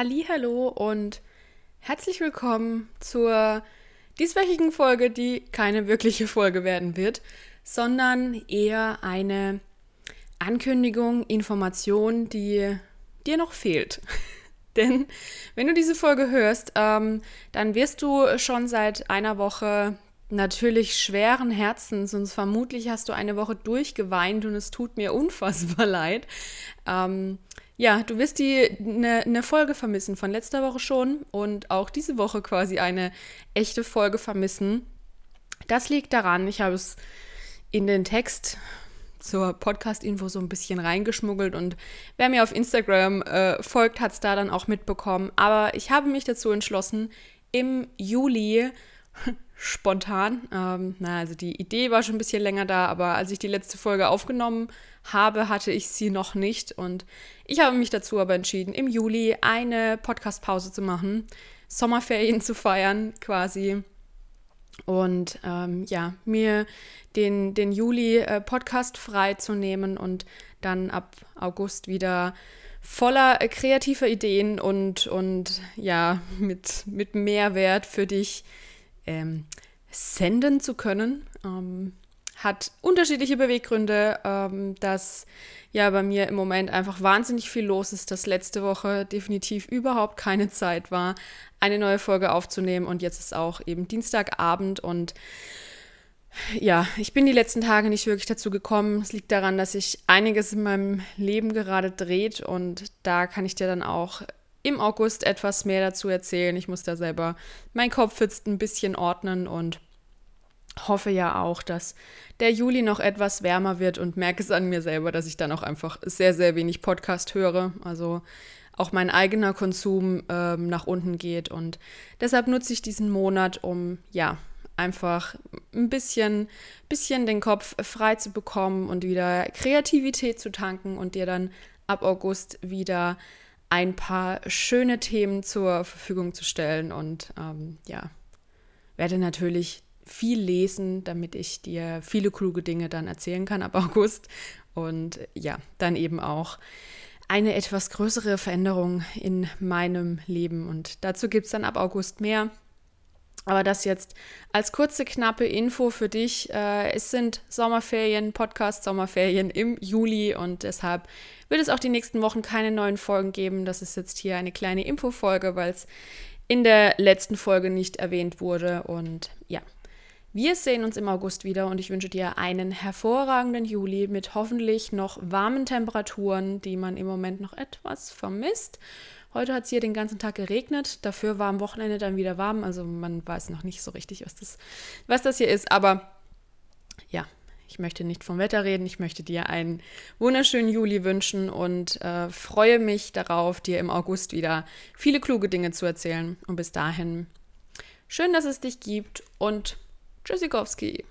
Hallo und herzlich willkommen zur dieswöchigen Folge, die keine wirkliche Folge werden wird, sondern eher eine Ankündigung, Information, die dir noch fehlt. Denn wenn du diese Folge hörst, ähm, dann wirst du schon seit einer Woche natürlich schweren Herzens und vermutlich hast du eine Woche durchgeweint und es tut mir unfassbar leid. Ähm, ja, du wirst die eine ne Folge vermissen von letzter Woche schon und auch diese Woche quasi eine echte Folge vermissen. Das liegt daran, ich habe es in den Text zur Podcast-Info so ein bisschen reingeschmuggelt und wer mir auf Instagram äh, folgt, hat es da dann auch mitbekommen. Aber ich habe mich dazu entschlossen, im Juli spontan, ähm, na, also die Idee war schon ein bisschen länger da, aber als ich die letzte Folge aufgenommen habe, hatte ich sie noch nicht. Und ich habe mich dazu aber entschieden, im Juli eine Podcast-Pause zu machen, Sommerferien zu feiern quasi. Und ähm, ja, mir den, den Juli äh, frei und dann ab August wieder voller äh, kreativer Ideen und, und ja, mit, mit Mehrwert für dich ähm, senden zu können. Ähm, hat unterschiedliche Beweggründe, ähm, dass ja bei mir im Moment einfach wahnsinnig viel los ist, dass letzte Woche definitiv überhaupt keine Zeit war, eine neue Folge aufzunehmen und jetzt ist auch eben Dienstagabend und ja, ich bin die letzten Tage nicht wirklich dazu gekommen. Es liegt daran, dass sich einiges in meinem Leben gerade dreht und da kann ich dir dann auch im August etwas mehr dazu erzählen. Ich muss da selber mein Kopf jetzt ein bisschen ordnen und hoffe ja auch, dass der Juli noch etwas wärmer wird und merke es an mir selber, dass ich dann auch einfach sehr, sehr wenig Podcast höre. Also auch mein eigener Konsum ähm, nach unten geht. Und deshalb nutze ich diesen Monat, um ja einfach ein bisschen, bisschen den Kopf frei zu bekommen und wieder Kreativität zu tanken und dir dann ab August wieder ein paar schöne Themen zur Verfügung zu stellen. Und ähm, ja, werde natürlich viel lesen, damit ich dir viele kluge Dinge dann erzählen kann ab August. Und ja, dann eben auch eine etwas größere Veränderung in meinem Leben. Und dazu gibt es dann ab August mehr. Aber das jetzt als kurze, knappe Info für dich. Äh, es sind Sommerferien, Podcast-Sommerferien im Juli und deshalb wird es auch die nächsten Wochen keine neuen Folgen geben. Das ist jetzt hier eine kleine Infofolge, weil es in der letzten Folge nicht erwähnt wurde. Und ja, wir sehen uns im August wieder und ich wünsche dir einen hervorragenden Juli mit hoffentlich noch warmen Temperaturen, die man im Moment noch etwas vermisst. Heute hat es hier den ganzen Tag geregnet, dafür war am Wochenende dann wieder warm, also man weiß noch nicht so richtig, was das, was das hier ist, aber ja, ich möchte nicht vom Wetter reden, ich möchte dir einen wunderschönen Juli wünschen und äh, freue mich darauf, dir im August wieder viele kluge Dinge zu erzählen. Und bis dahin, schön, dass es dich gibt und Tschüssikowski.